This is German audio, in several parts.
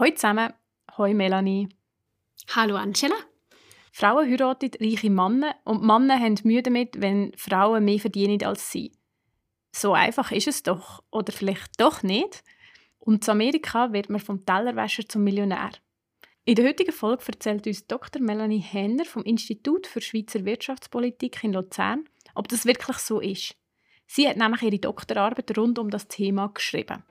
Hallo zusammen, hallo Melanie. Hallo Angela. Frauen heiraten reiche Männer und Männer haben Mühe damit, wenn Frauen mehr verdienen als sie. So einfach ist es doch, oder vielleicht doch nicht. Und in Amerika wird man vom Tellerwäscher zum Millionär. In der heutigen Folge erzählt uns Dr. Melanie Henner vom Institut für Schweizer Wirtschaftspolitik in Luzern, ob das wirklich so ist. Sie hat nämlich ihre Doktorarbeit rund um das Thema geschrieben.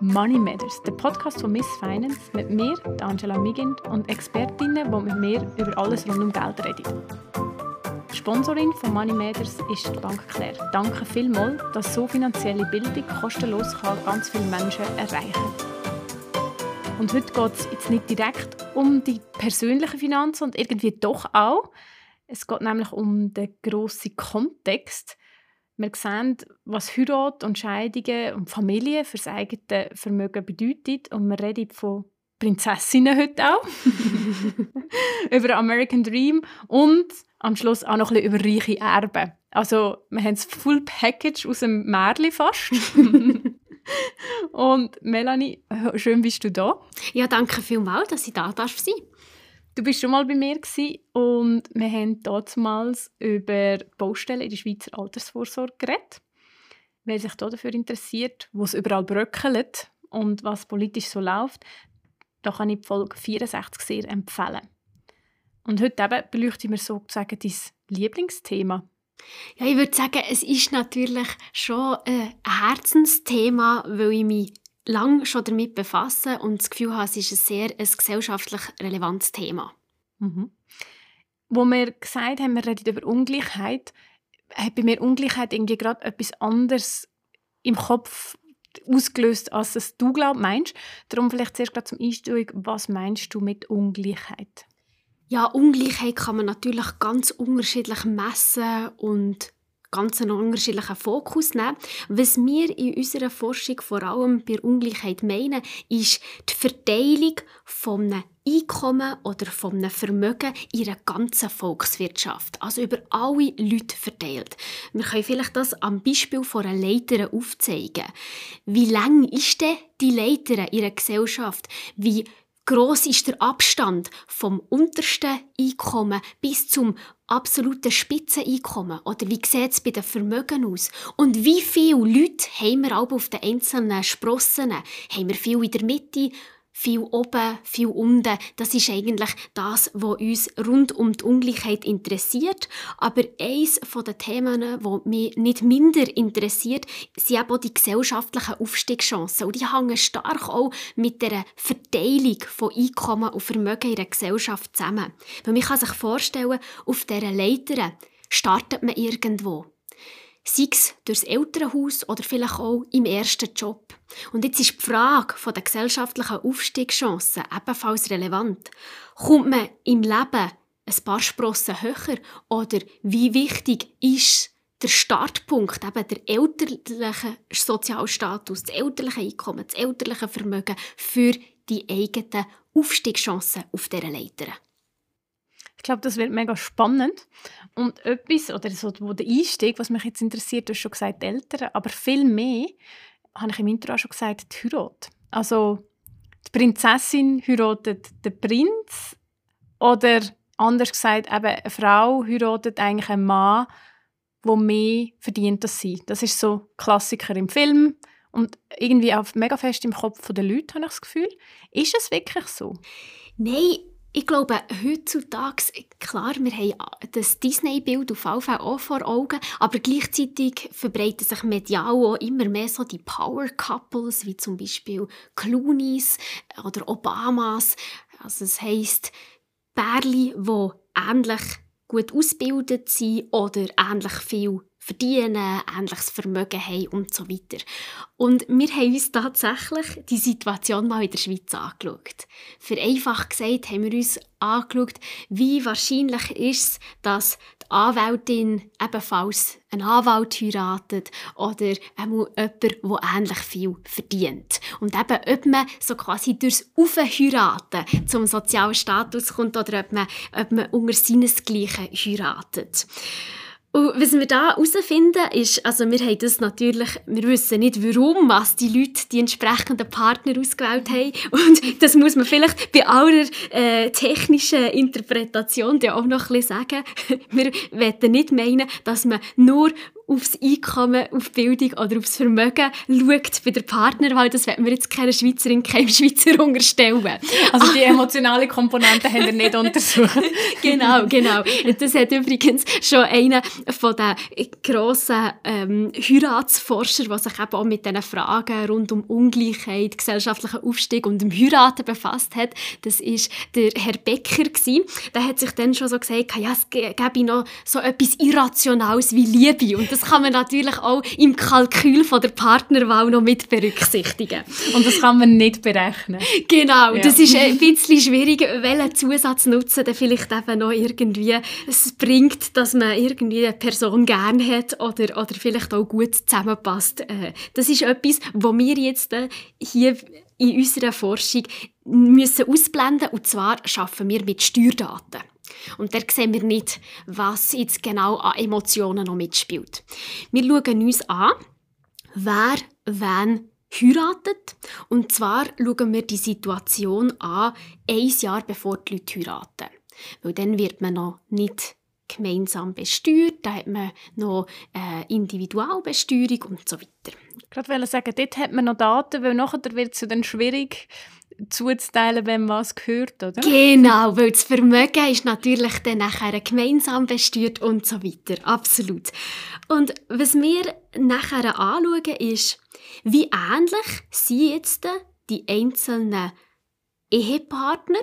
Money Matters, der Podcast von Miss Finance mit mir, Angela Migint und Expertinnen, die mit mir über alles rund um Geld reden. Sponsorin von Money Matters ist die Bank Claire. Danke vielmals, dass so finanzielle Bildung kostenlos kann ganz viele Menschen erreichen Und heute geht es jetzt nicht direkt um die persönlichen Finanzen und irgendwie doch auch. Es geht nämlich um den grossen Kontext – wir sehen, was Heirat und Scheidungen und Familie für das eigene Vermögen bedeutet. Und wir reden von Prinzessinnen heute auch. über American Dream und am Schluss auch noch ein bisschen über reiche Erben. Also wir haben das Full Package aus dem Märli fast. und Melanie, schön bist du da. Ja, danke vielmals, dass ich da darf sein Du bist schon mal bei mir und wir haben damals über Baustellen in der Schweizer Altersvorsorge geredet. Wer sich dafür interessiert, wo es überall bröckelt und was politisch so läuft, da kann ich die Folge 64 sehr empfehlen. Und heute eben beleuchten wir sozusagen dein Lieblingsthema. Ja, ich würde sagen, es ist natürlich schon ein Herzensthema, weil ich mich lange schon damit befassen und das Gefühl habe, es ist ein sehr ein gesellschaftlich relevantes Thema. Mhm. Wo wir gesagt haben, wir reden über Ungleichheit, hat bei mir Ungleichheit irgendwie gerade etwas anderes im Kopf ausgelöst, als es du glaubst, meinst. Darum vielleicht zuerst gerade zum Einstieg, was meinst du mit Ungleichheit? Ja, Ungleichheit kann man natürlich ganz unterschiedlich messen und ganz einen unterschiedlichen Fokus nehmen. Was wir in unserer Forschung vor allem bei Ungleichheit meinen, ist die Verteilung von einem Einkommen oder von einem Vermögen in der ganzen Volkswirtschaft, also über alle Leute verteilt. Wir können vielleicht das am Beispiel von einer Leiter aufzeigen. Wie lang ist denn die Leiter in einer Gesellschaft? Wie groß ist der Abstand vom untersten Einkommen bis zum absoluten Spitzeneinkommen? Oder wie sieht es bei den Vermögen aus? Und wie viele Leute haben wir auch auf den einzelnen Sprossen? Haben wir viel in der Mitte? Viel oben, viel unten. Das ist eigentlich das, was uns rund um die Ungleichheit interessiert. Aber eines der Themen, das mich nicht minder interessiert, sind eben auch die gesellschaftlichen Aufstiegschancen. Und die hängen stark auch mit der Verteilung von Einkommen und Vermögen in der Gesellschaft zusammen. Weil man kann sich vorstellen, auf dieser Leiter startet man irgendwo sei es durchs Elternhaus oder vielleicht auch im ersten Job. Und jetzt ist die Frage der gesellschaftlichen Aufstiegschancen ebenfalls relevant. Kommt man im Leben ein paar Sprossen höher oder wie wichtig ist der Startpunkt, eben der elterliche Sozialstatus, das elterliche Einkommen, das elterliche Vermögen für die eigenen Aufstiegschancen auf dieser Leiter? Ich glaube, das wird mega spannend. Und etwas, oder so, wo der Einstieg, was mich jetzt interessiert, du hast schon gesagt, die Eltern, aber viel mehr, habe ich im Intro auch schon gesagt, die Heirat. Also, die Prinzessin heiratet den Prinz oder anders gesagt, eben eine Frau heiratet eigentlich einen Mann, der mehr verdient als sie. Das ist so Klassiker im Film und irgendwie auch mega fest im Kopf der Leute, habe ich das Gefühl. Ist es wirklich so? Nein, ich glaube, heutzutage, klar, wir haben das Disney-Bild auf jeden Fall auch vor Augen, aber gleichzeitig verbreiten sich medial auch immer mehr so die Power-Couples, wie zum Beispiel Clooney's oder Obamas. Also es heisst, Pärchen, die ähnlich gut ausgebildet sind oder ähnlich viel verdienen, ähnliches Vermögen haben und so weiter. Und wir haben uns tatsächlich die Situation mal in der Schweiz angeschaut. Vereinfacht gesagt haben wir uns angeschaut, wie wahrscheinlich ist es, dass die Anwältin ebenfalls einen Anwalt heiratet oder jemand, der ähnlich viel verdient. Und eben, ob man so quasi durchs Aufheiraten zum sozialen Status kommt oder ob man, ob man unter seinesgleichen heiratet. Und was wir da herausfinden, ist, also wir haben das natürlich, wir wissen nicht, warum was die Leute die entsprechenden Partner ausgewählt haben. Und das muss man vielleicht bei aller äh, technischen Interpretation auch noch ein bisschen sagen. Wir wollen nicht meinen, dass man nur aufs Einkommen, auf Bildung oder aufs Vermögen schaut bei der Partnerwahl. Das wird mir jetzt keine Schweizerin, keinem Schweizer unterstellen. Also die emotionale Komponente haben wir nicht untersucht. genau, genau. Das hat übrigens schon einer von den grossen ähm, Heiratsforschern, der sich eben auch mit diesen Fragen rund um Ungleichheit, gesellschaftlichen Aufstieg und dem Heiraten befasst hat. Das ist der Herr Becker gewesen. Der hat sich dann schon so gesagt, ja, es gäbe noch so etwas Irrationales wie Liebe. Und das kann man natürlich auch im Kalkül von der Partnerwahl noch mit berücksichtigen. Und das kann man nicht berechnen. Genau, ja. das ist ein bisschen schwierig, welchen Zusatznutzen dann vielleicht eben noch irgendwie es bringt, dass man irgendwie eine Person gerne hat oder, oder vielleicht auch gut zusammenpasst. Äh, das ist etwas, wo wir jetzt äh, hier in unserer Forschung müssen ausblenden und zwar schaffen wir mit Steuerdaten. Und da sehen wir nicht, was jetzt genau an Emotionen noch mitspielt. Wir schauen uns an, wer wen heiratet. Und zwar schauen wir die Situation an, ein Jahr bevor die Leute heiraten. Weil dann wird man noch nicht gemeinsam besteuert, da hat man noch äh, Individualbesteuerung und so weiter. Ich wollte sagen, dort hat man noch Daten, weil nachher wird es dann schwierig, zuzuteilen, wenn was gehört, oder? Genau, weil das Vermögen ist natürlich dann nachher gemeinsam besteuert und so weiter. Absolut. Und was wir nachher anschauen, ist, wie ähnlich sind jetzt die einzelnen Ehepartner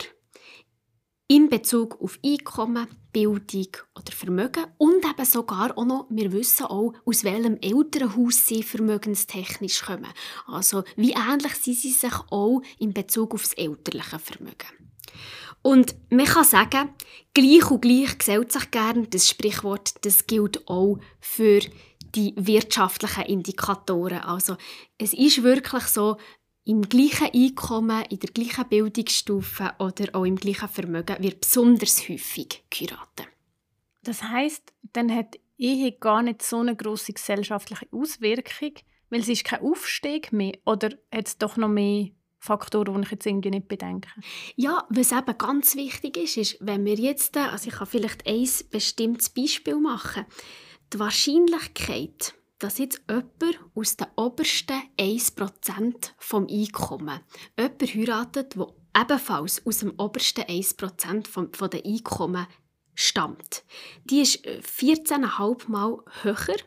in Bezug auf Einkommen, Bildung oder Vermögen und eben sogar auch noch, wir wissen auch, aus welchem Elternhaus sie vermögenstechnisch kommen. Also wie ähnlich sind sie sich auch in Bezug auf das elterliche Vermögen. Und man kann sagen, gleich und gleich gesellt sich gern, das Sprichwort, das gilt auch für die wirtschaftlichen Indikatoren. Also es ist wirklich so, im gleichen Einkommen, in der gleichen Bildungsstufe oder auch im gleichen Vermögen wird besonders häufig geheiratet. Das heißt, dann hat Ehe gar nicht so eine große gesellschaftliche Auswirkung, weil es ist kein Aufstieg mehr oder hat es doch noch mehr Faktoren, die ich jetzt irgendwie nicht bedenke? Ja, was eben ganz wichtig ist, ist, wenn wir jetzt, also ich kann vielleicht ein bestimmtes Beispiel machen, die Wahrscheinlichkeit, dass jetzt jemand aus den obersten 1% vom Einkommen jemand heiratet, der ebenfalls aus dem obersten 1% vom, von den Einkommen stammt. Die ist 14,5 Mal höher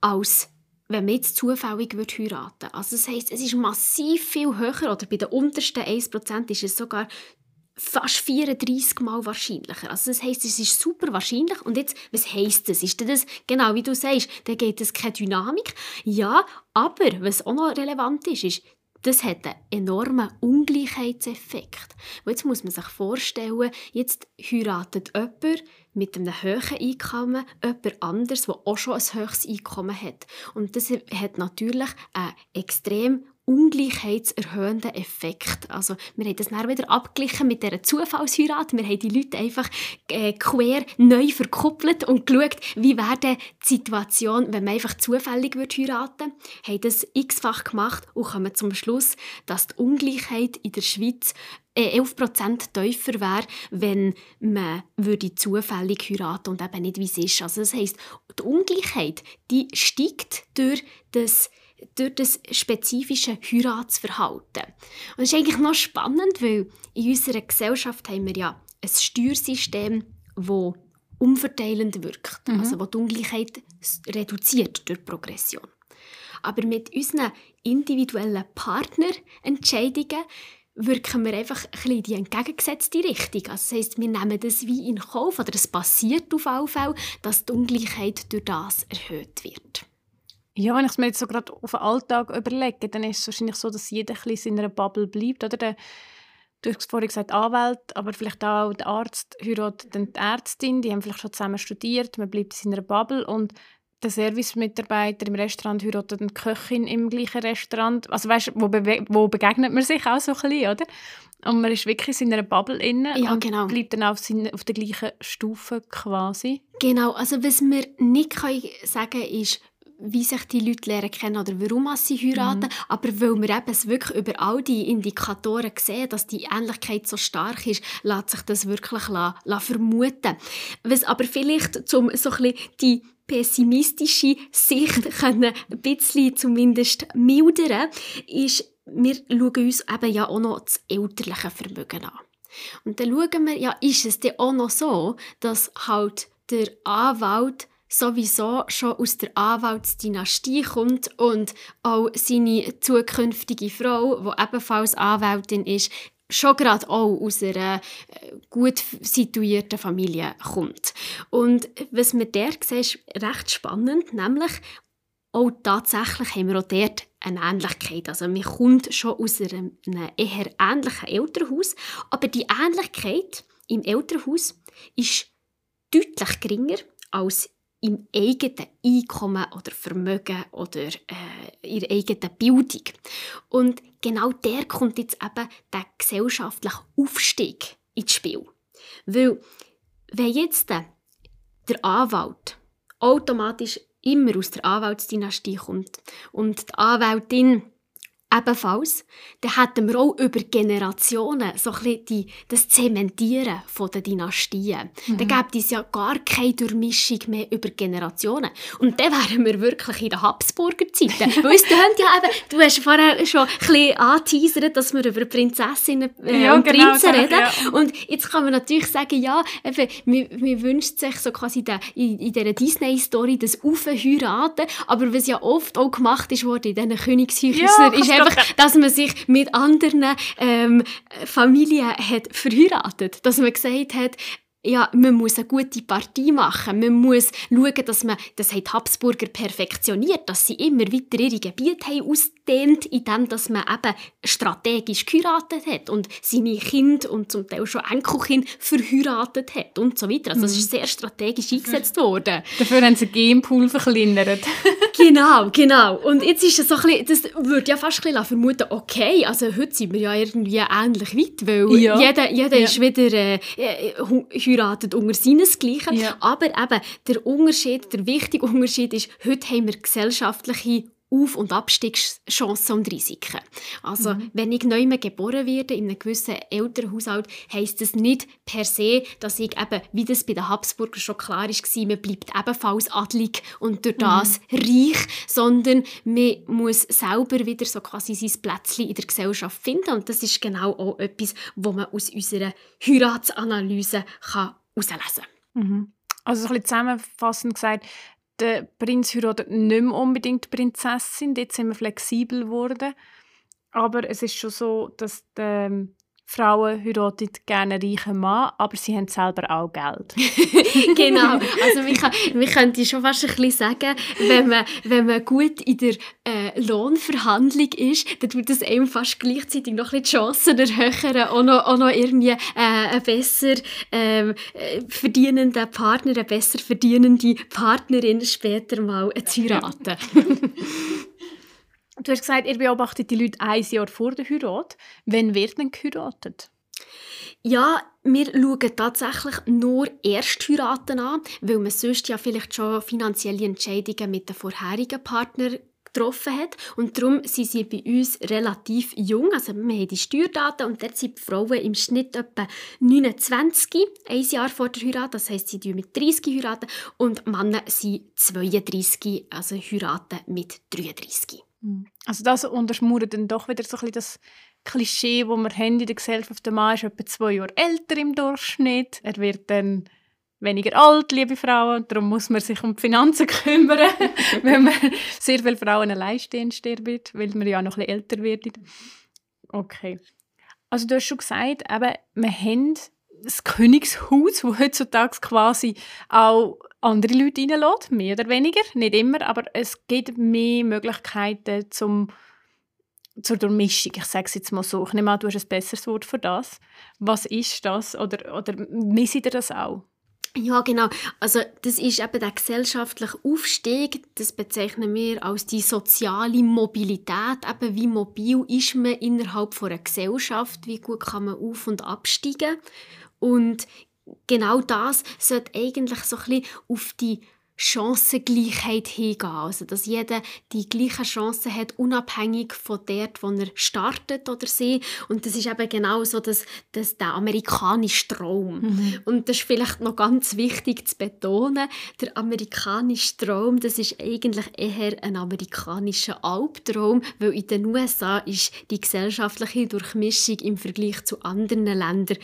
als wenn man jetzt zufällig heiraten würde. Also das heisst, es ist massiv viel höher, oder bei den untersten 1% ist es sogar fast 34 Mal wahrscheinlicher. Also das heißt, es ist super wahrscheinlich. Und jetzt, was heisst das? Ist das genau wie du sagst, dann geht es keine Dynamik? Ja, aber was auch noch relevant ist, ist, das hat einen enormen Ungleichheitseffekt. Und jetzt muss man sich vorstellen, jetzt heiratet jemand mit einem hohen Einkommen jemand anderes, der auch schon ein höheres Einkommen hat. Und das hat natürlich einen extrem ungleichheitserhöhenden Effekt. Also wir haben das dann wieder abgeglichen mit dieser Zufallsheirat. Wir haben die Leute einfach äh, quer neu verkuppelt und geschaut, wie wäre die Situation, wenn man einfach zufällig würde heiraten würde. haben das x-fach gemacht und kommen zum Schluss, dass die Ungleichheit in der Schweiz 11% äh, tiefer wäre, wenn man würde zufällig heiraten und eben nicht, wie es ist. Also das heisst, die Ungleichheit die steigt durch das durch das spezifische Heiratsverhalten. Und das ist eigentlich noch spannend, weil in unserer Gesellschaft haben wir ja ein Steuersystem, das umverteilend wirkt, mhm. also das die Ungleichheit reduziert durch Progression. Aber mit unseren individuellen Partnerentscheidungen wirken wir einfach ein bisschen in die entgegengesetzte Richtung. Also das heisst, wir nehmen das wie in Kauf, oder es passiert auf alle Fälle, dass die Ungleichheit durch das erhöht wird. Ja, wenn ich es mir jetzt so gerade auf den Alltag überlege, dann ist es wahrscheinlich so, dass jeder ein bisschen in einer Bubble bleibt. Oder der, du hast vorhin gesagt Anwalt, aber vielleicht auch der Arzt heiratet dann die Ärztin, die haben vielleicht schon zusammen studiert, man bleibt in einer Bubble und der Servicemitarbeiter im Restaurant heiratet eine Köchin im gleichen Restaurant. Also weißt, wo, be wo begegnet man sich auch so ein bisschen, oder? Und man ist wirklich in einer Bubble inne Ja, und genau. bleibt dann auf, seine, auf der gleichen Stufe quasi. Genau, also was wir nicht können sagen ist, wie sich die Leute lernen kennen oder warum sie heiraten, aber weil wir eben es wirklich über all die Indikatoren sehen, dass die Ähnlichkeit so stark ist, lässt sich das wirklich la, la vermuten. Was aber vielleicht zum so ein die pessimistische Sicht können ein bisschen zumindest mildern, ist, wir schauen uns eben ja auch noch das elterliche Vermögen an. Und dann schauen wir, ja, ist es denn auch noch so, dass halt der Anwalt sowieso schon aus der Anwaltsdynastie kommt und auch seine zukünftige Frau, die ebenfalls Anwältin ist, schon gerade auch aus einer äh, gut situierten Familie kommt. Und was wir dort sehen, ist recht spannend, nämlich auch tatsächlich haben wir auch dort eine Ähnlichkeit. Also man kommt schon aus einem eher ähnlichen Elternhaus, aber die Ähnlichkeit im Elternhaus ist deutlich geringer als im eigenen Einkommen oder Vermögen oder äh, ihrer eigenen Bildung. Und genau der kommt jetzt eben der gesellschaftliche Aufstieg ins Spiel. Weil, wenn jetzt der, der Anwalt automatisch immer aus der Anwaltsdynastie kommt und die Anwältin ebenfalls, dann hätten wir auch über Generationen so ein bisschen die, das Zementieren von der Dynastien. Mhm. Dann gäbe es ja gar keine Durchmischung mehr über Generationen. Und dann wären wir wirklich in den Habsburger Zeiten. Weil ja eben, du hast vorher schon ein bisschen angeteasert, dass wir über Prinzessinnen äh, Ja, und genau, Prinzen reden. ja. Und jetzt kann man natürlich sagen, ja, eben, man, man wünscht sich so quasi den, in, in dieser Disney-Story das Aufheiraten, aber was ja oft auch gemacht ist worden in diesen Königshäusern, Ja, ist einfach, dass man sich mit anderen ähm, Familien hat verheiratet. Dass man gesagt hat, ja, man muss eine gute Partie machen. Man muss schauen, dass man, das haben die Habsburger perfektioniert, dass sie immer weiter ihre Gebiete haben ausdehnt, indem dass man eben strategisch geheiratet hat und seine Kinder und zum Teil schon Enkelkind verheiratet hat und so weiter. Also das ist sehr strategisch eingesetzt worden. Dafür haben sie den Gamepool verkleinert. Genau, genau. Und jetzt ist es so ein bisschen, das würde ja fast ein bisschen vermuten, okay, also heute sind wir ja irgendwie ähnlich weit, weil Ja. jeder, jeder Ja. ist wieder äh, äh, heiratet unter seinesgleichen. Ja. Aber eben, der Unterschied, der wichtige Unterschied ist, heute haben wir gesellschaftliche auf- und Abstiegschancen und Risiken. Also, wenn ich neu geboren werde, in einem gewissen Elternhaushalt, heisst das nicht per se, dass ich eben, wie das bei den Habsburger schon klar war, man bleibt ebenfalls adlig und durch das reich, sondern man muss selber wieder so quasi sein Plätzchen in der Gesellschaft finden. Und das ist genau auch etwas, was man aus unserer Heiratsanalyse kann herauslesen kann. Mhm. Also so ein bisschen zusammenfassend gesagt, der Prinz heiratet nicht mehr unbedingt die Prinzessin, dort sind wir flexibel geworden. Aber es ist schon so, dass die ähm, Frauen heiraten gerne einen reichen Mann, aber sie haben selber auch Geld. genau. Also man, kann, man könnte schon fast ein bisschen sagen, wenn man, wenn man gut in der äh, Lohnverhandlung ist, dann tut das einem fast gleichzeitig noch ein bisschen die Chancen erhöhen, auch noch, auch noch irgendwie äh, einen besser ähm, äh, verdienenden Partner, eine besser verdienende Partnerin später mal zu heiraten. Du hast gesagt, ihr beobachtet die Leute ein Jahr vor der Heirat. Wann wird denn geheiratet? Ja, wir schauen tatsächlich nur Erstheiraten an, weil man sonst ja vielleicht schon finanzielle Entscheidungen mit den vorherigen Partnern getroffen hat. Und darum sind sie bei uns relativ jung. Also wir haben die Steuerdaten und dort sind die Frauen im Schnitt etwa 29, ein Jahr vor der Heirat. Das heisst, sie mit 30 heiraten und Männer sind 32, also heiraten mit 33. Also das unterschmauert dann doch wieder so ein bisschen das Klischee, das wir haben in der Gesellschaft. Der Mann ist etwa zwei Jahre älter im Durchschnitt. Er wird dann weniger alt, liebe Frauen. Darum muss man sich um die Finanzen kümmern, wenn man sehr viele Frauen alleinstehend sterben, weil man ja noch ein bisschen älter wird. Okay. Also du hast schon gesagt, eben, wir haben das Königshaus, wo heutzutage quasi auch andere Leute reinlässt, mehr oder weniger, nicht immer, aber es gibt mehr Möglichkeiten zum, zur Durchmischung. Ich sage es jetzt mal so. Ich nehme an, du hast ein besseres Wort für das. Was ist das? Oder, oder misst ihr das auch? Ja, genau. Also das ist eben der gesellschaftliche Aufstieg, das bezeichnen wir als die soziale Mobilität. Eben wie mobil ist man innerhalb einer Gesellschaft, wie gut kann man auf- und absteigen. Und genau das sollte eigentlich so ein bisschen auf die Chancengleichheit hingehen. Also, dass jeder die gleichen Chancen hat, unabhängig von dort, wo er startet oder sie. Und das ist eben genau so dass, dass der amerikanische Traum. Mhm. Und das ist vielleicht noch ganz wichtig zu betonen. Der amerikanische Traum, das ist eigentlich eher ein amerikanischer Albtraum, weil in den USA ist die gesellschaftliche Durchmischung im Vergleich zu anderen Ländern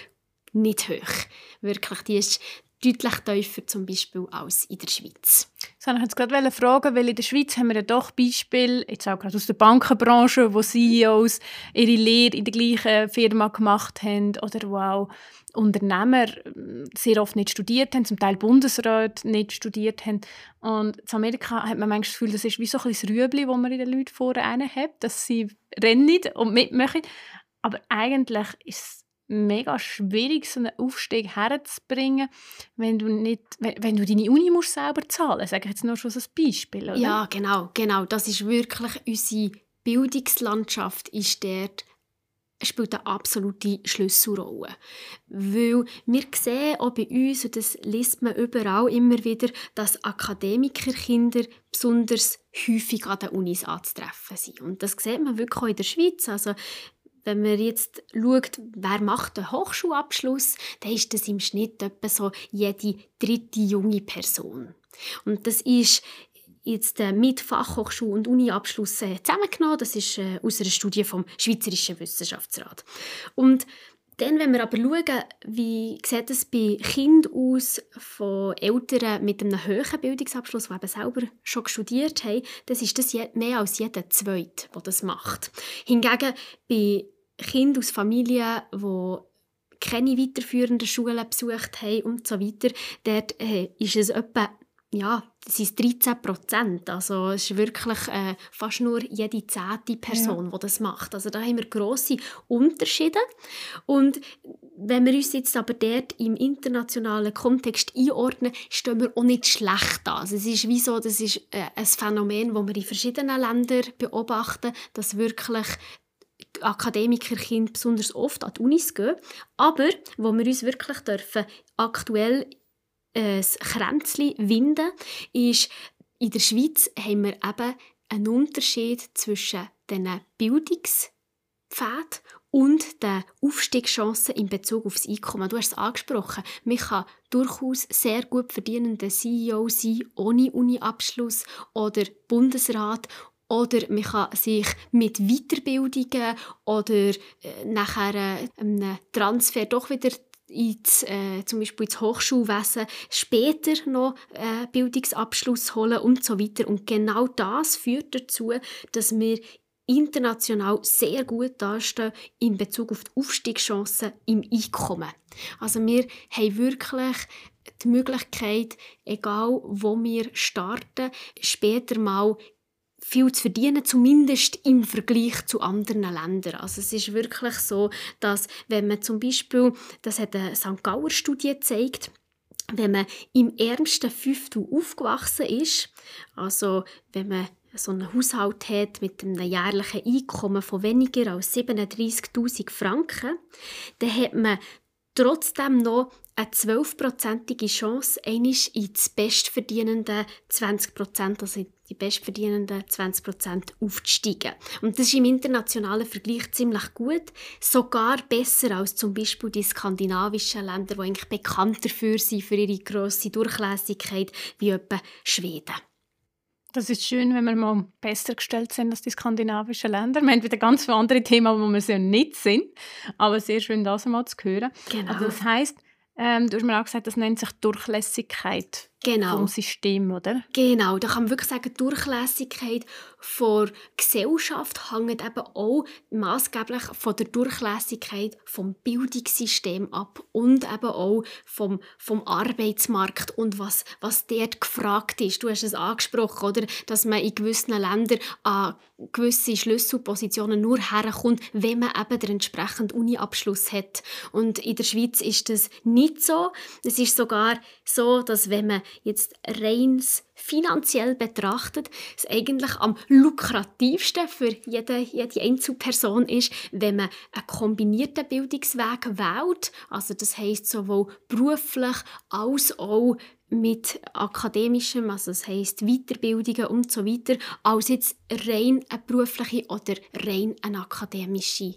nicht hoch. Wirklich, die ist deutlich tiefer zum Beispiel als in der Schweiz. Wollte ich jetzt gerade fragen, weil in der Schweiz haben wir ja doch Beispiele, jetzt auch gerade aus der Bankenbranche, wo CEOs ihre Lehre in der gleichen Firma gemacht haben oder wo auch Unternehmer hm, sehr oft nicht studiert haben, zum Teil Bundesräte nicht studiert haben. Und in Amerika hat man manchmal das Gefühl, das ist wie so ein Rüebli, das man in den Leuten vorne hat, dass sie rennen und mitmachen. Aber eigentlich ist es mega schwierig, so einen Aufstieg herzubringen, wenn du, nicht, wenn, wenn du deine Uni musst selber zahlen musst. Sage ich jetzt nur schon als Beispiel. Oder? Ja, genau, genau. Das ist wirklich unsere Bildungslandschaft ist dort spielt eine absolute Schlüsselrolle. Weil wir sehen auch bei uns, und das liest man überall immer wieder, dass Akademikerkinder besonders häufig an den Unis anzutreffen sind. Und das sieht man wirklich auch in der Schweiz. Also wenn man jetzt schaut, wer macht einen Hochschulabschluss, dann ist das im Schnitt etwa so jede dritte junge Person. Und das ist jetzt äh, mit Fachhochschul- und Uniabschluss zusammengenommen. Das ist äh, aus einer Studie vom Schweizerischen Wissenschaftsrat. Und dann, wenn wir aber schauen, wie sieht es bei Kindern aus von Eltern mit einem höheren Bildungsabschluss, die eben selber schon studiert haben, dann ist das mehr als jeder Zweite, der das macht. Hingegen bei Kinder aus Familien, die keine weiterführenden Schulen besucht haben und so weiter, dort äh, ist es etwa ja, das ist 13 Prozent. Also es ist wirklich äh, fast nur jede zehnte Person, ja. die das macht. Also da haben wir grosse Unterschiede. Und wenn wir uns jetzt aber dort im internationalen Kontext einordnen, stehen wir auch nicht schlecht da. Also es ist wie so, das ist äh, ein Phänomen, das wir in verschiedenen Ländern beobachten, dass wirklich Akademikerkinder besonders oft an die Unis gehen, aber wo wir uns wirklich dürfen aktuell ein Kränzchen winden, ist, in der Schweiz haben wir eben einen Unterschied zwischen den Bildungspfad und den Aufstiegschancen in Bezug auf das Einkommen. Du hast es angesprochen. Man kann durchaus sehr gut verdienender CEO sein, ohne Uni-Abschluss oder Bundesrat oder man kann sich mit Weiterbildungen oder äh, nachher äh, einem Transfer doch wieder ins, äh, zum Beispiel ins Hochschulwesen später noch äh, Bildungsabschluss holen und so weiter. Und genau das führt dazu, dass wir international sehr gut dastehen in Bezug auf die Aufstiegschancen im Einkommen. Also wir haben wirklich die Möglichkeit, egal wo wir starten, später mal viel zu verdienen, zumindest im Vergleich zu anderen Ländern. Also es ist wirklich so, dass wenn man zum Beispiel, das hat eine St. Gauer Studie gezeigt, wenn man im ärmsten Fünftel aufgewachsen ist, also wenn man so einen Haushalt hat mit einem jährlichen Einkommen von weniger als 37.000 Franken, dann hat man trotzdem noch eine 12-prozentige Chance, einmal ins bestverdienende 20 Prozent, also die bestverdienenden 20 Prozent aufzusteigen. Und das ist im internationalen Vergleich ziemlich gut, sogar besser als zum Beispiel die skandinavischen Länder, die eigentlich bekannt dafür sind, für ihre grosse Durchlässigkeit, wie etwa Schweden. Das ist schön, wenn wir mal besser gestellt sind als die skandinavischen Länder. Wir haben wieder ganz viele andere Themen, wo wir sehr nicht sind. Aber sehr schön, das einmal zu hören. Genau. Also das heisst, ähm, du hast mir auch gesagt, das nennt sich Durchlässigkeit. Genau. vom System, oder? Genau, da kann man wirklich sagen, die Durchlässigkeit der Gesellschaft hängt eben auch maßgeblich von der Durchlässigkeit vom Bildungssystem ab und eben auch vom, vom Arbeitsmarkt und was, was dort gefragt ist. Du hast es angesprochen, oder? dass man in gewissen Ländern an gewisse Schlüsselpositionen nur herkommt, wenn man eben den entsprechenden Uni-Abschluss hat. Und in der Schweiz ist das nicht so. Es ist sogar so, dass wenn man jetzt reins finanziell betrachtet, es eigentlich am lukrativsten für jede, jede Einzelperson ist, wenn man einen kombinierten Bildungsweg wählt. Also das heißt sowohl beruflich als auch mit akademischem, also das heisst Weiterbildungen und so weiter, als jetzt rein eine berufliche oder rein ein akademische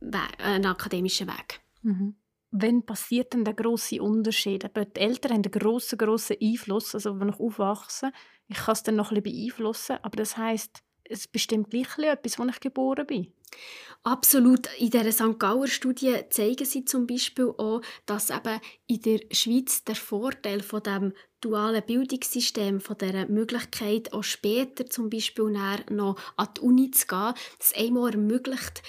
Weg, ein akademischer Weg. Mhm. Wann passiert denn der grosse Unterschied? Aber die Eltern haben einen grossen, grossen Einfluss, also wenn ich aufwachse, ich kann es dann noch ein bisschen beeinflussen, aber das heisst, es bestimmt gleich etwas, als ich geboren bin. Absolut. In der St. Gauer Studie zeigen sie zum Beispiel auch, dass eben in der Schweiz der Vorteil von dem dualen Bildungssystem, von der Möglichkeit, auch später zum Beispiel noch an die Uni zu gehen, das einmal ermöglicht,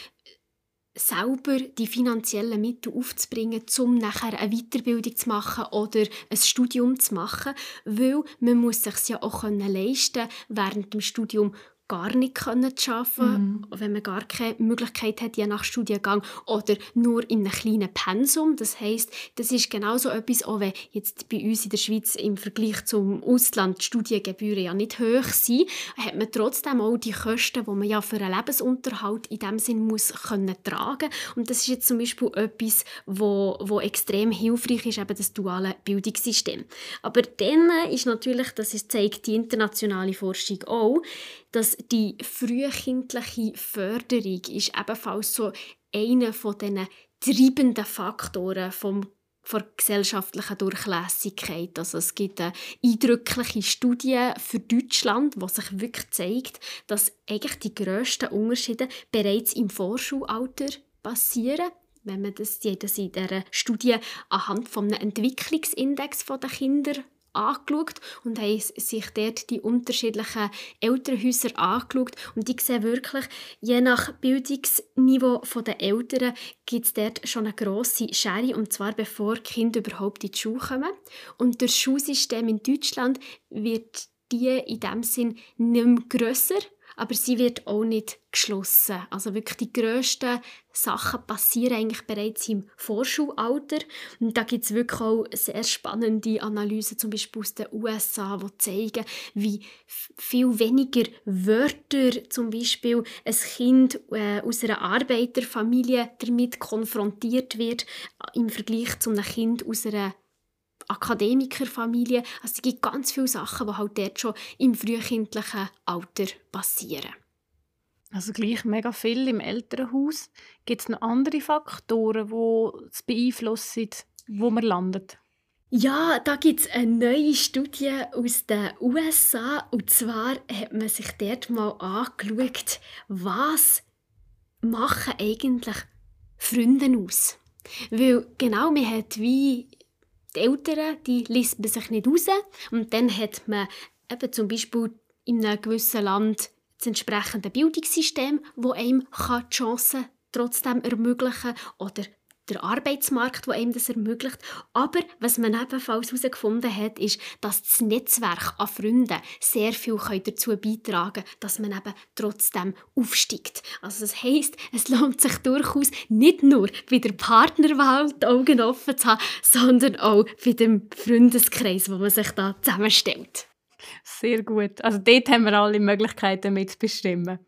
selber die finanziellen Mittel aufzubringen, um nachher eine Weiterbildung zu machen oder ein Studium zu machen, weil man muss sich ja auch leisten während dem Studium gar nicht können arbeiten mhm. wenn man gar keine Möglichkeit hat, je nach Studiengang oder nur in einem kleinen Pensum. Das heißt, das ist genauso etwas, auch wenn jetzt bei uns in der Schweiz im Vergleich zum Ausland die Studiengebühren ja nicht hoch sind, hat man trotzdem auch die Kosten, die man ja für einen Lebensunterhalt in dem Sinn muss können tragen. Und das ist jetzt zum Beispiel etwas, wo, wo extrem hilfreich ist, eben das duale Bildungssystem. Aber dann ist natürlich, das zeigt die internationale Forschung auch, dass die frühkindliche Förderung ist ebenfalls so einer von diesen treibenden Faktoren vom von gesellschaftlicher Durchlässigkeit. Also es gibt eine eindrückliche Studie für Deutschland, wo sich wirklich zeigt, dass eigentlich die grössten Unterschiede bereits im Vorschulalter passieren wenn man das, in dieser Studie anhand einem Entwicklungsindex der Kinder angeschaut und haben sich dort die unterschiedlichen Elternhäuser angeschaut. Und die sehen wirklich, je nach Bildungsniveau der Eltern gibt es dort schon eine grosse Schere, und zwar bevor die Kinder überhaupt in die Schule kommen. Und das Schulsystem in Deutschland wird die in dem Sinn nicht mehr grösser, aber sie wird auch nicht geschlossen. Also wirklich die grössten Sachen passieren eigentlich bereits im Vorschulalter. Und da gibt es wirklich auch sehr spannende Analysen, zum Beispiel aus den USA, die zeigen, wie viel weniger Wörter zum Beispiel ein Kind äh, aus einer Arbeiterfamilie damit konfrontiert wird im Vergleich zu einem Kind aus einer Akademikerfamilie. Also es gibt ganz viele Sachen, die halt dort schon im frühkindlichen Alter passieren. Also gleich mega viel im Elternhaus. Gibt es noch andere Faktoren, die es beeinflussen, wo man landet? Ja, da gibt es eine neue Studie aus den USA. Und zwar hat man sich dort mal angeschaut, was machen eigentlich Freunde aus. Weil genau, man hat wie die Eltern, die liest sich nicht raus. Und dann hat man eben zum Beispiel in einem gewissen Land das entsprechende Bildungssystem, das einem die Chancen trotzdem ermöglichen kann. Oder der Arbeitsmarkt, der einem das ermöglicht. Aber was man ebenfalls herausgefunden hat, ist, dass das Netzwerk an Freunden sehr viel dazu beitragen kann, dass man eben trotzdem aufsteigt. Also das heisst, es lohnt sich durchaus nicht nur bei der Partnerwahl die Augen offen zu haben, sondern auch bei dem Freundeskreis, wo man sich da zusammenstellt. Sehr gut. Also dort haben wir alle Möglichkeiten mitzubestimmen.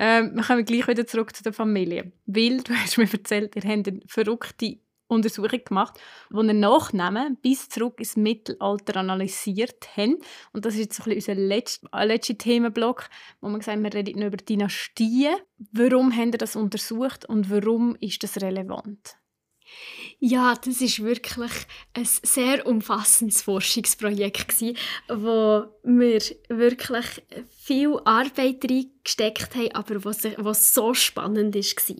Ähm, wir kommen gleich wieder zurück zu der Familie. Weil, du hast mir erzählt, ihr habt eine verrückte Untersuchung gemacht, wo einen Nachnamen bis zurück ins Mittelalter analysiert haben. Und das ist jetzt so ein unser letzter, äh, letzter Themenblock, wo wir gesagt wir reden über Dynastien. Warum haben ihr das untersucht und warum ist das relevant? Ja, das ist wirklich ein sehr umfassendes Forschungsprojekt gewesen, wo wir wirklich viel Arbeit reingesteckt haben, aber was, was so spannend war.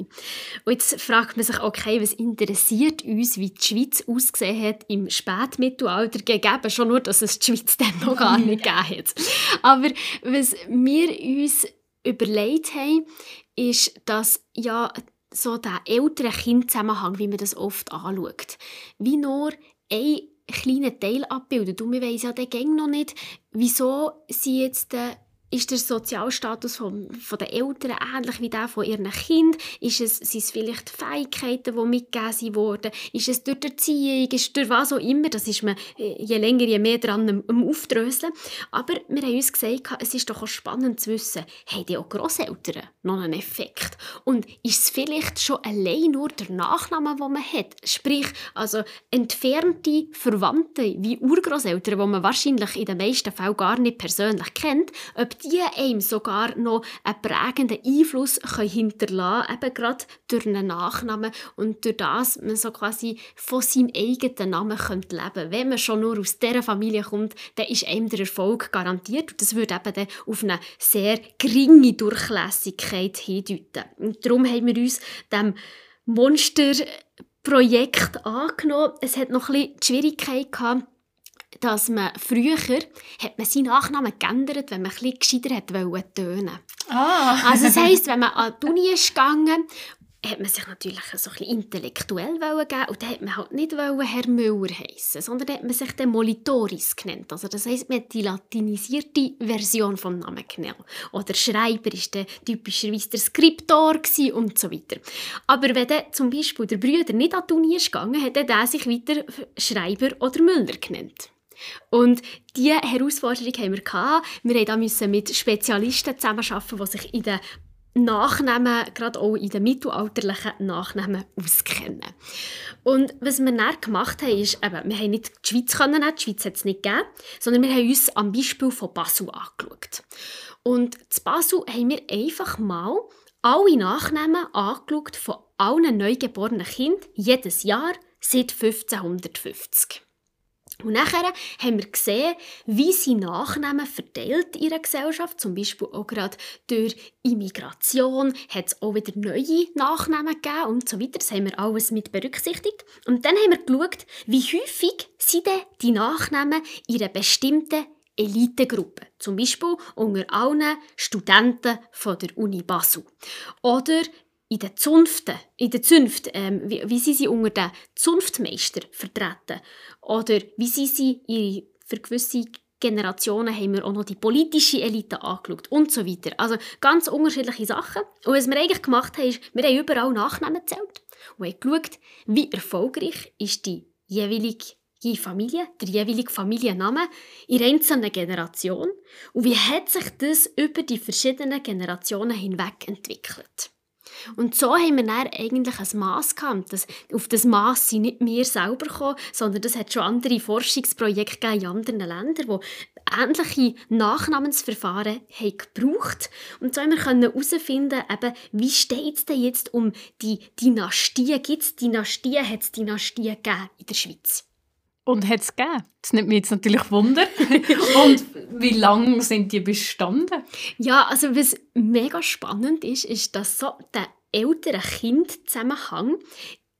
Und jetzt fragt man sich, okay, was interessiert uns, wie die Schweiz ausgesehen hat im Spätmittelalter, gegeben schon nur, dass es die Schweiz dann noch gar nicht gegeben hat. Aber was wir uns überlegt haben, ist, dass ja so der ältere Kindzusammenhang, wie man das oft anschaut, wie nur ein kleiner Teil abbildet. Und wir wissen ja dann noch nicht, wieso sie jetzt äh, ist der Sozialstatus von, von den Eltern ähnlich wie der von ihren Kind? Ist es, sind es vielleicht Fähigkeiten, die mitgegeben wurden? Ist es durch die Erziehung? Ist es durch was auch immer? Das ist man äh, je länger, je mehr dran am, am Aufdröseln. Aber wir haben uns gesagt, es ist doch auch spannend zu wissen, haben die auch Grosseltern noch einen Effekt? Und ist es vielleicht schon allein nur der Nachname, den man hat? Sprich, also entfernte Verwandte wie Urgroßeltern, die man wahrscheinlich in den meisten Fällen gar nicht persönlich kennt, ob die einem sogar noch einen prägenden Einfluss können hinterlassen können, eben gerade durch einen Nachnamen und durch das man so quasi von seinem eigenen Namen könnte leben könnte. Wenn man schon nur aus dieser Familie kommt, dann ist einem der Erfolg garantiert und das würde eben dann auf eine sehr geringe Durchlässigkeit hindeuten. Und darum haben wir uns dem Monsterprojekt angenommen. Es hat noch ein bisschen die gehabt, dass man früher hat man seinen Nachnamen geändert, wenn man ein bisschen gescheiter hat tönen ah. Also das heisst, wenn man an die Uni ist gegangen hat man sich natürlich so ein bisschen intellektuell geben und dann hat man halt nicht Herr Müller heißen, sondern hat man sich den Molitoris genannt. Also das heisst, man hat die latinisierte Version vom Namen genommen. Oder Schreiber ist der typischerweise der Skriptor und so weiter. Aber wenn dann zum Beispiel der Brüder nicht an die Uni ist gegangen, hat er sich weiter Schreiber oder Müller genannt. Und diese Herausforderung haben wir gehabt. Wir mussten mit Spezialisten zusammenarbeiten, die sich in den Nachnamen, gerade auch in den mittelalterlichen Nachnamen, auskennen. Und was wir dann gemacht haben, ist, eben, wir haben nicht die Schweiz können, die Schweiz hat es nicht gegeben, sondern wir haben uns am Beispiel von Basel angeschaut. Und zu Basel haben wir einfach mal alle Nachnamen angeschaut von allen neugeborenen Kindern, jedes Jahr seit 1550. Und nachher haben wir gesehen, wie sie Nachnamen verteilt in ihrer Gesellschaft, zum Beispiel auch gerade durch Immigration hat es auch wieder neue Nachnamen gegeben und so weiter. Das haben wir alles mit berücksichtigt. Und dann haben wir geschaut, wie häufig sind denn die Nachnamen in einer bestimmten Elitegruppe, zum Beispiel unter allen Studenten von der Uni Basel. Oder in den Zunften, in den Zünften, ähm, wie, wie sind sie unter den Zunftmeister vertreten? Oder wie sind sie ihre, für gewisse Generationen haben wir auch noch die politische Elite angeschaut und so weiter. Also ganz unterschiedliche Sachen. Und was wir eigentlich gemacht haben, ist, wir haben überall Nachnamen gezählt und haben geschaut, wie erfolgreich ist die jeweilige Familie, der jeweilige Familienname in einzelnen Generationen und wie hat sich das über die verschiedenen Generationen hinweg entwickelt. Und so haben wir dann eigentlich ein Mass gehabt. Das, auf das Mass sind nicht wir selber gekommen, sondern das hat schon andere Forschungsprojekte in anderen Ländern, die ähnliche Nachnamensverfahren haben gebraucht. Und so haben wir herausfinden, eben, wie steht es denn jetzt um die Dynastie? Gibt es Dynastien? Hat es Dynastien gegeben in der Schweiz? Und hat es gegeben? Das nimmt mich jetzt natürlich Wunder. Und wie lange sind die bestanden? Ja, also was mega spannend ist, ist, dass so der ältere Kind-Zusammenhang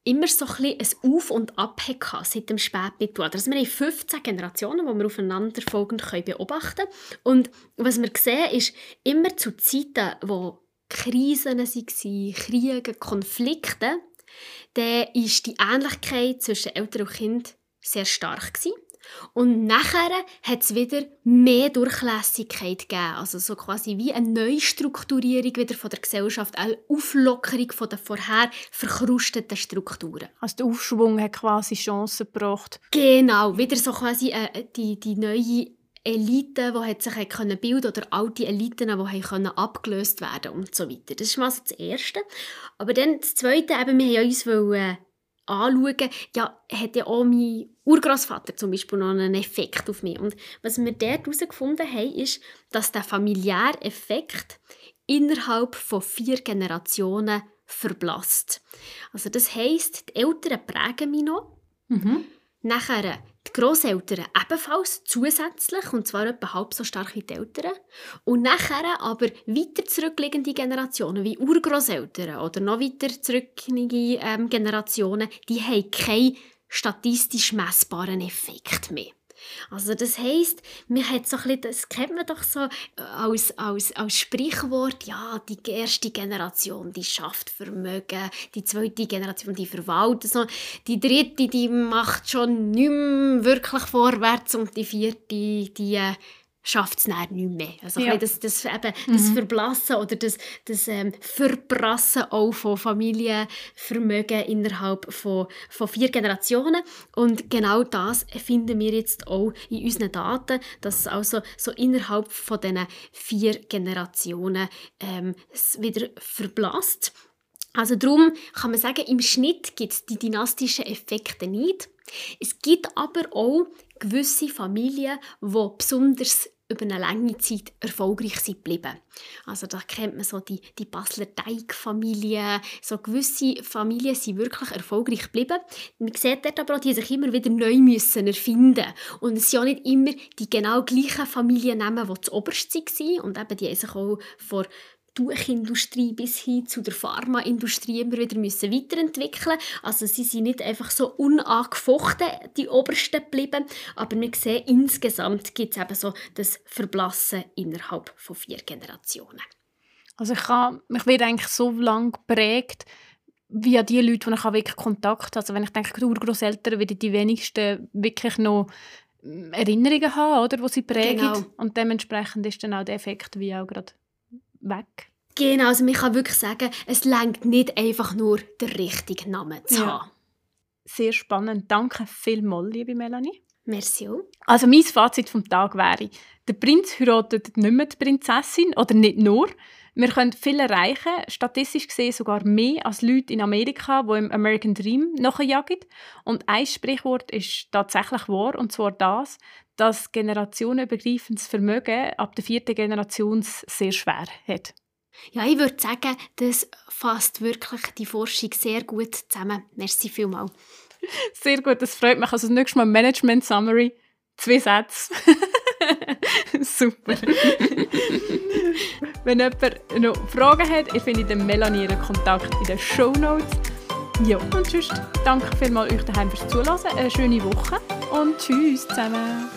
immer so ein, ein Auf und Ab hatte seit dem Spätmittelalter. Also wir haben 15 Generationen, die wir aufeinanderfolgend beobachten können. Und was wir sehen, ist, immer zu Zeiten, wo Krisen waren, Kriege, Konflikte, dann ist die Ähnlichkeit zwischen Eltern und Kind sehr stark gewesen. Und nachher hat es wieder mehr Durchlässigkeit gegeben. Also so quasi wie eine Neustrukturierung wieder von der Gesellschaft, eine Auflockerung von den vorher verkrusteten Strukturen. Also der Aufschwung hat quasi Chancen gebracht. Genau, wieder so quasi äh, die, die neue Elite, die hat sich bilden können oder alte Eliten, die können abgelöst werden und so weiter. Das ist mal so das Erste. Aber dann das Zweite, eben, wir haben uns wollen, anschauen, ja, hat ja auch mein Urgroßvater zum Beispiel noch einen Effekt auf mich. Und was wir dort herausgefunden haben, ist, dass der familiäre Effekt innerhalb von vier Generationen verblasst. Also das heisst, die Eltern prägen mich noch. Mhm. Nachher die Grosseltern ebenfalls zusätzlich, und zwar etwa halb so stark wie die Eltern. Und nachher aber weiter zurückliegende Generationen, wie Urgroßeltern oder noch weiter zurückliegende ähm, Generationen, die haben keinen statistisch messbaren Effekt mehr. Also das heisst, mir hat so ein bisschen, das kennt man doch so äh, als, als, als Sprichwort, ja, die erste Generation, die schafft Vermögen, die zweite Generation, die verwaltet, so, die dritte, die macht schon nicht mehr wirklich vorwärts und die vierte, die äh, schafft es nicht mehr. Also ja. das, das, eben, das mhm. Verblassen oder das, das ähm, Verbrassen auch von Familienvermögen innerhalb von, von vier Generationen. Und genau das finden wir jetzt auch in unseren Daten, dass es also so innerhalb von diesen vier Generationen ähm, wieder verblasst. Also darum kann man sagen, im Schnitt gibt es die dynastischen Effekte nicht. Es gibt aber auch gewisse Familien, die besonders über eine lange Zeit erfolgreich sind geblieben. Also da kennt man so die, die Basler Teigfamilie, so gewisse Familien sind wirklich erfolgreich geblieben. Man sieht dort aber auch, die sich immer wieder neu müssen erfinden und es sind auch nicht immer die genau gleichen Familiennamen, die zu oberst waren und eben die haben sich auch vor Tuchindustrie bis hin zu der Pharmaindustrie immer wieder müssen weiterentwickeln Also sie sind nicht einfach so unangefochten die Obersten geblieben, aber wir sehen, insgesamt gibt es eben so das Verblassen innerhalb von vier Generationen. Also ich, kann, ich werde eigentlich so lange geprägt, wie die Leute, die ich wirklich Kontakt habe. Also wenn ich denke, die Urgroßeltern, werden die wenigsten wirklich noch Erinnerungen haben, oder, wo sie prägen. Genau. Und dementsprechend ist dann auch der Effekt wie auch gerade weg. Genau, also man kann wirklich sagen, es lenkt nicht einfach nur den richtigen Namen zu ja. haben. Sehr spannend. Danke vielmals, liebe Melanie. Merci auch. Also mein Fazit vom Tag wäre, der Prinz heiratet nicht mehr die Prinzessin oder nicht nur. Wir können viel erreichen, statistisch gesehen sogar mehr als Leute in Amerika, die im American Dream nachjagen. Und ein Sprichwort ist tatsächlich wahr, und zwar das, dass generationenübergreifendes Vermögen ab der vierten Generation sehr schwer hat. Ja, ich würde sagen, das fasst wirklich die Forschung sehr gut zusammen. Merci vielmals. Sehr gut, das freut mich. Also das nächste Mal Management Summary, zwei Sätze. Super. Wenn jemand noch Fragen hat, ich finde den Melanie ihren Kontakt in den Show Notes. Ja, und sonst danke vielmals euch daheim fürs Zuhören. Eine schöne Woche und tschüss zusammen.